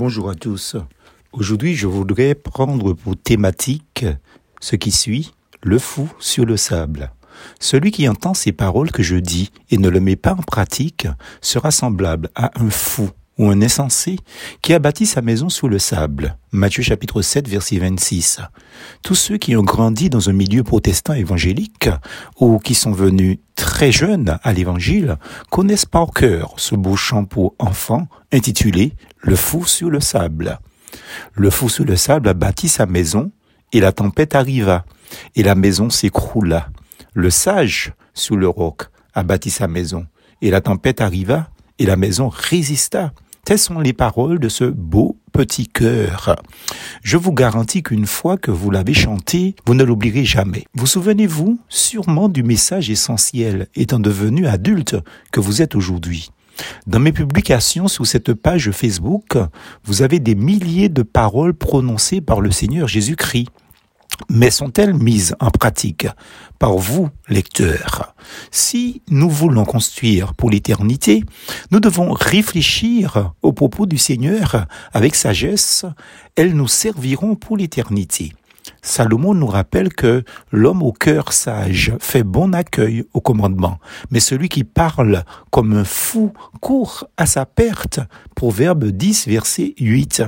Bonjour à tous. Aujourd'hui, je voudrais prendre pour thématique ce qui suit, le fou sur le sable. Celui qui entend ces paroles que je dis et ne le met pas en pratique sera semblable à un fou ou un insensé qui a bâti sa maison sous le sable. Matthieu chapitre 7 verset 26. Tous ceux qui ont grandi dans un milieu protestant évangélique ou qui sont venus très jeunes à l'évangile connaissent par cœur ce beau chant pour enfants intitulé Le fou sur le sable. Le fou sur le sable a bâti sa maison et la tempête arriva et la maison s'écroula. Le sage sous le roc a bâti sa maison et la tempête arriva et la maison résista. Telles sont les paroles de ce beau petit cœur. Je vous garantis qu'une fois que vous l'avez chanté, vous ne l'oublierez jamais. Vous souvenez-vous sûrement du message essentiel, étant devenu adulte, que vous êtes aujourd'hui. Dans mes publications sous cette page Facebook, vous avez des milliers de paroles prononcées par le Seigneur Jésus-Christ mais sont-elles mises en pratique par vous, lecteurs? Si nous voulons construire pour l'éternité, nous devons réfléchir aux propos du Seigneur avec sagesse. Elles nous serviront pour l'éternité. Salomon nous rappelle que l'homme au cœur sage fait bon accueil au commandement, mais celui qui parle comme un fou court à sa perte. Proverbe 10, verset 8.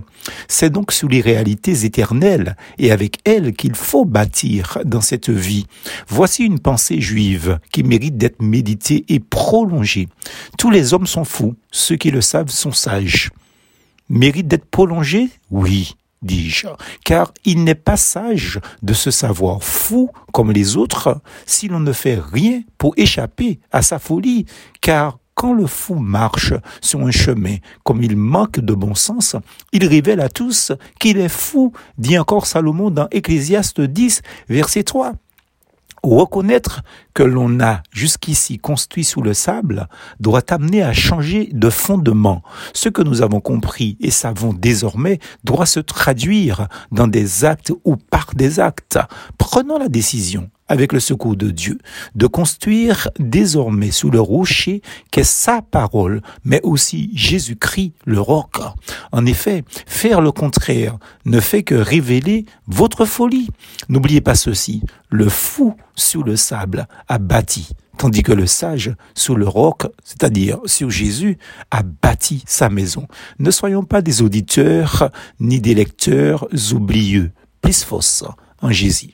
C'est donc sous les réalités éternelles et avec elles qu'il faut bâtir dans cette vie. Voici une pensée juive qui mérite d'être méditée et prolongée. Tous les hommes sont fous, ceux qui le savent sont sages. Mérite d'être prolongé Oui dis-je, car il n'est pas sage de se savoir fou comme les autres si l'on ne fait rien pour échapper à sa folie, car quand le fou marche sur un chemin comme il manque de bon sens, il révèle à tous qu'il est fou, dit encore Salomon dans Ecclésiaste 10, verset 3. Reconnaître que l'on a jusqu'ici construit sous le sable doit amener à changer de fondement. Ce que nous avons compris et savons désormais doit se traduire dans des actes ou par des actes. Prenons la décision avec le secours de Dieu, de construire désormais sous le rocher qu'est sa parole, mais aussi Jésus-Christ le roc. En effet, faire le contraire ne fait que révéler votre folie. N'oubliez pas ceci, le fou sous le sable a bâti, tandis que le sage sous le roc, c'est-à-dire sur Jésus, a bâti sa maison. Ne soyons pas des auditeurs ni des lecteurs oublieux, plus fausse en Jésus.